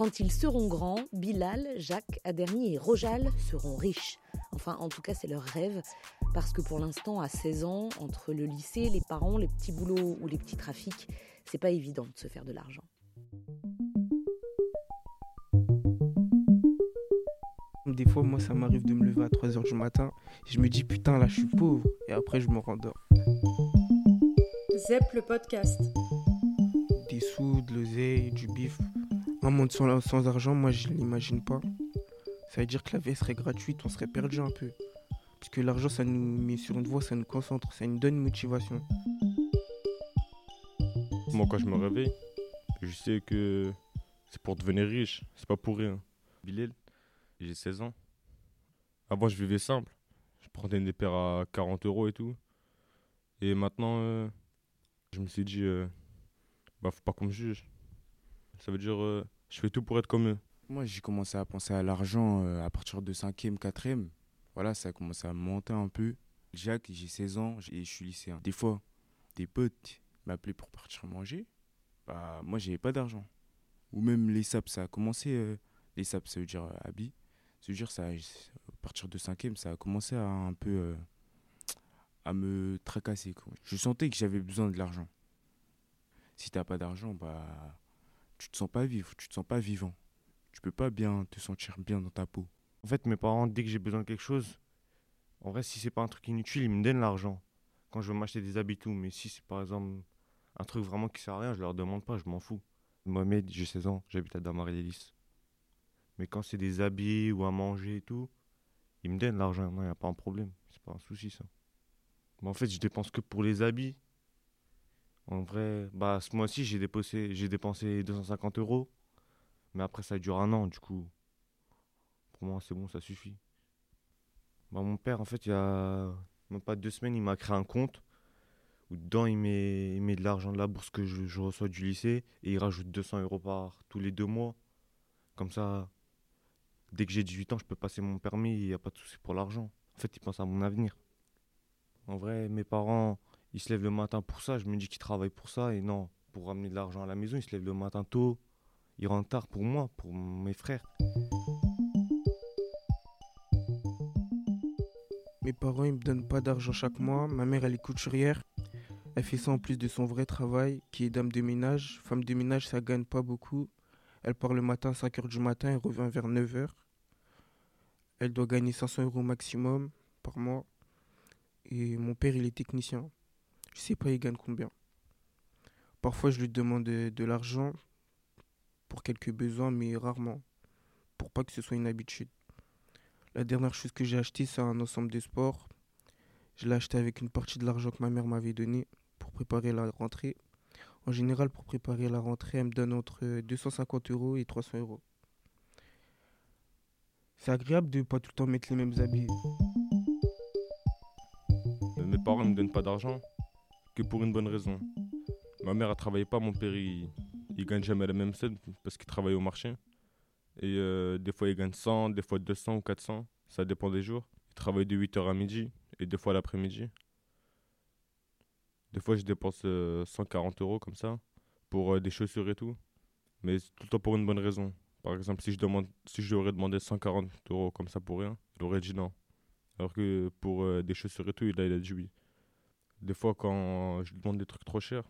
Quand ils seront grands, Bilal, Jacques, Aderni et Rojal seront riches. Enfin, en tout cas, c'est leur rêve, parce que pour l'instant, à 16 ans, entre le lycée, les parents, les petits boulots ou les petits trafics, c'est pas évident de se faire de l'argent. Des fois, moi, ça m'arrive de me lever à 3h du matin. Et je me dis, putain, là, je suis pauvre. Et après, je me rendors. ZEP le podcast. Des sous, de l'oseille, du bif. Un monde sans, sans argent, moi, je ne l'imagine pas. Ça veut dire que la vie serait gratuite, on serait perdu un peu. Parce que l'argent, ça nous met sur une voie, ça nous concentre, ça nous donne une motivation. Moi, quand je me réveille, je sais que c'est pour devenir riche, c'est pas pour rien. Bilal, j'ai 16 ans. Avant, je vivais simple. Je prenais des paires à 40 euros et tout. Et maintenant, euh, je me suis dit, euh, bah, faut pas qu'on me juge. Ça veut dire, euh, je fais tout pour être comme eux. Moi, j'ai commencé à penser à l'argent euh, à partir de 5e, 4e. Voilà, ça a commencé à monter un peu. Jacques, j'ai 16 ans et je suis lycéen. Des fois, des potes m'appelaient pour partir manger. Bah, moi, j'avais pas d'argent. Ou même les SAP, ça a commencé. euh, les SAP, ça veut dire euh, habits. Ça veut dire, ça, à partir de 5e, ça a commencé à un peu. à me tracasser. Quoi. Je sentais que j'avais besoin de l'argent. Si t'as pas d'argent, bah. Tu te sens pas vivre, tu te sens pas vivant tu peux pas bien te sentir bien dans ta peau. En fait, mes parents, dès que j'ai besoin de quelque chose, en vrai, si c'est pas un truc inutile, ils me donnent l'argent. Quand je veux m'acheter des habits, tout. Mais si c'est par exemple un truc vraiment qui sert à rien, je leur demande pas, je m'en fous. Mohamed, j'ai 16 ans, j'habite à Damar-et-Lélis. Mais quand c'est des habits ou à manger et tout, ils me donnent l'argent. Non, y a pas un problème. C'est pas un souci, ça. Mais en fait, je dépense que pour les habits. En vrai, bah, ce mois-ci, j'ai dépensé, j'ai dépensé 250 euros. Mais après, ça dure un an, du coup. Pour moi, c'est bon, ça suffit. Bah, mon père, en fait, il y a même pas deux semaines, il m'a créé un compte où dedans, il met, il met de l'argent de la bourse que je, je reçois du lycée et il rajoute 200 euros par tous les deux mois. Comme ça, dès que j'ai 18 ans, je peux passer mon permis, il n'y a pas de souci pour l'argent. En fait, il pense à mon avenir. En vrai, mes parents, ils se lèvent le matin pour ça. Je me dis qu'ils travaillent pour ça et non, pour ramener de l'argent à la maison, ils se lèvent le matin tôt. Ils rentrent tard pour moi, pour mes frères. Mes parents, ils me donnent pas d'argent chaque mois. Ma mère, elle est couturière. Elle fait ça en plus de son vrai travail, qui est dame de ménage. Femme de ménage, ça gagne pas beaucoup. Elle part le matin à 5h du matin et revient vers 9h. Elle doit gagner 500 euros maximum par mois. Et mon père, il est technicien. Je sais pas, il gagne combien. Parfois, je lui demande de, de l'argent pour quelques besoins, mais rarement. Pour pas que ce soit une habitude. La dernière chose que j'ai acheté, c'est un ensemble de sport. Je l'ai acheté avec une partie de l'argent que ma mère m'avait donné pour préparer la rentrée. En général, pour préparer la rentrée, elle me donne entre 250 euros et 300 euros. C'est agréable de pas tout le temps mettre les mêmes habits. Euh, Mes parents ne me donnent pas d'argent pour une bonne raison. Ma mère a travaillé pas, mon père il, gagne jamais la même somme parce qu'il travaille au marché. Et euh, des fois il gagne 100, des fois 200 ou 400, ça dépend des jours. Il travaille de 8h à midi et des fois l'après-midi. Des fois je dépense euh, 140 euros comme ça pour euh, des chaussures et tout. Mais tout le temps pour une bonne raison. Par exemple, si je, demande, si je lui aurais demandé 140 euros comme ça pour rien, il aurait dit non. Alors que pour euh, des chaussures et tout, il a dit oui. Des fois, quand je lui demande des trucs trop chers,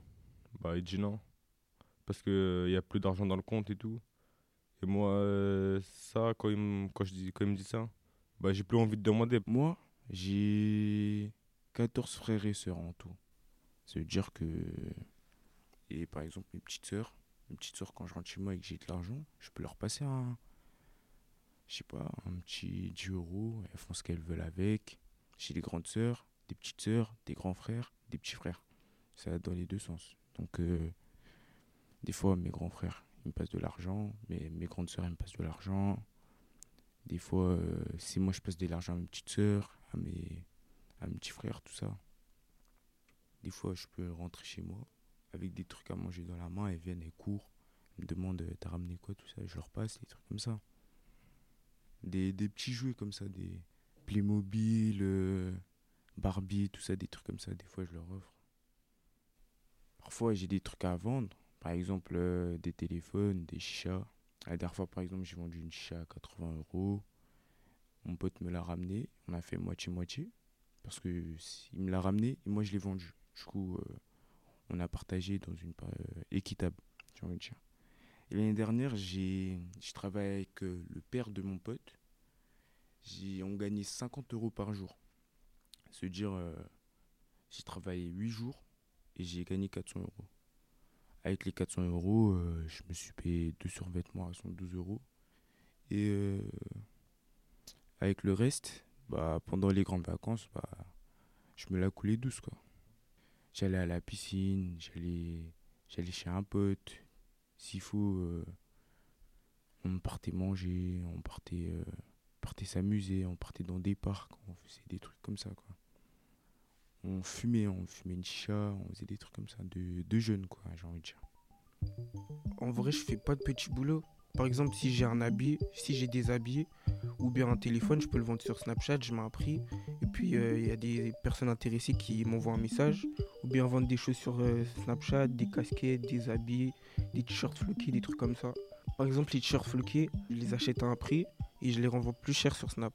bah, il dit non. Parce qu'il n'y a plus d'argent dans le compte et tout. Et moi, euh, ça, quand il, me- quand, je dis, quand il me dit ça, bah, j'ai plus envie de demander. Moi, j'ai 14 frères et sœurs en tout. Ça veut dire que. Et par exemple, mes petites sœurs, mes petites sœurs, quand je rentre chez moi et que j'ai de l'argent, je peux leur passer un. Je sais pas, un petit 10 euros. Elles font ce qu'elles veulent avec. J'ai des grandes sœurs, des petites sœurs, des grands frères, des petits frères. Ça dans les deux sens. Donc, euh, des fois, mes grands frères, ils me passent de l'argent. Mais mes grandes sœurs, elles me passent de l'argent. Des fois, euh, si moi je passe de l'argent à mes petites sœurs, à mes, à mes petits frères, tout ça. Des fois, je peux rentrer chez moi avec des trucs à manger dans la main. Elles viennent, elles courent. Elles me demandent euh, T'as ramené quoi, tout ça. Je leur passe, des trucs comme ça. Des, des petits jouets comme ça, des Playmobil, euh, Barbie, tout ça, des trucs comme ça. Des fois, je leur offre. Parfois, j'ai des trucs à vendre. Par exemple, euh, des téléphones, des chichas. La dernière fois, par exemple, j'ai vendu une chicha à 80 euros. Mon pote me l'a ramené. On a fait moitié-moitié. Parce que il me l'a ramené et moi, je l'ai vendu. Du coup, euh, on a partagé dans une euh, équitable, j'ai envie de dire. L'année dernière, j'ai travaillé avec le père de mon pote. On gagnait 50 euros par jour. Se dire, j'ai travaillé 8 jours et j'ai gagné 400 euros. Avec les 400 euros, euh, je me suis payé deux survêtements à 112 euros. Et euh, avec le reste, bah, pendant les grandes vacances, bah, je me la coulais douce. quoi. J'allais à la piscine, j'allais, j'allais chez un pote. S'il faut, euh, on partait manger, on partait, partait s'amuser, on partait dans des parcs, on faisait des trucs comme ça. quoi on fumait, on fumait une chicha, on faisait des trucs comme ça, de, de jeunes, quoi, j'ai envie de dire. En vrai, je fais pas de petits boulots. Par exemple, si j'ai un habit, si j'ai des habits ou bien un téléphone, je peux le vendre sur Snapchat, je mets un prix. Et puis, euh, il y a des personnes intéressées qui m'envoient un message. Ou bien vendre des choses sur euh, Snapchat, des casquettes, des habits, des t-shirts floqués, des trucs comme ça. Par exemple, les t-shirts floqués, je les achète à un prix et je les renvoie plus cher sur Snap.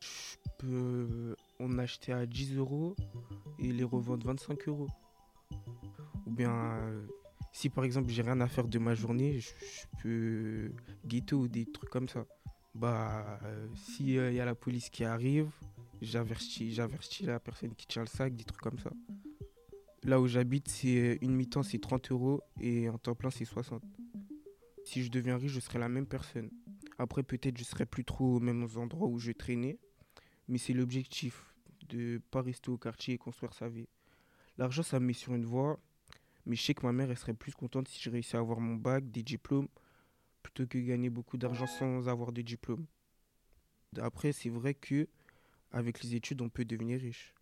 Je peux en acheter à 10 euros et les revendre 25 euros. Ou bien, euh, si par exemple j'ai rien à faire de ma journée, je, peux guetter ou des trucs comme ça. Bah, euh, s'il euh, y a la police qui arrive, j'avertis, j'avertis la personne qui tient le sac, des trucs comme ça. Là où j'habite, c'est une mi-temps, c'est 30 euros et un temps plein, c'est 60. Si je deviens riche, je serai la même personne. Après, peut-être je serai plus trop aux mêmes endroits où je traînais, mais c'est l'objectif de pas rester au quartier et construire sa vie. L'argent, ça me met sur une voie, mais je sais que ma mère, elle serait plus contente si je réussissais à avoir mon bac, des diplômes, plutôt que gagner beaucoup d'argent sans avoir de diplôme. Après, c'est vrai que avec les études, on peut devenir riche.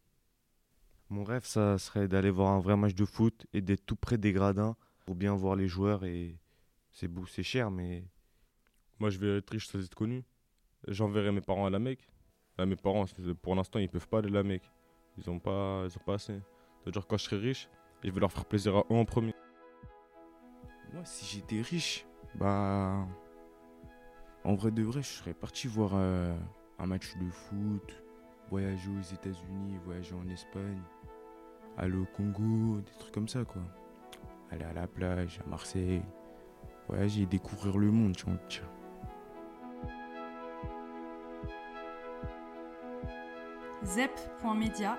Mon rêve, ça serait d'aller voir un vrai match de foot et d'être tout près des gradins pour bien voir les joueurs. Et c'est beau, c'est cher, mais. Moi, je vais être riche sans être connu. J'enverrai mes parents à la Mecque. Là, mes parents, pour l'instant, ils peuvent pas aller là, mec. Ils ont pas, ils ont pas assez. C'est-à-dire, quand je serai riche, je vais leur faire plaisir à eux en premier. Moi, si j'étais riche, bah. En vrai de vrai, je serais parti voir euh, un match de foot, voyager aux États-Unis, voyager en Espagne, aller au Congo, des trucs comme ça, quoi. Aller à la plage, à Marseille, voyager, découvrir le monde, tu vois. zep.media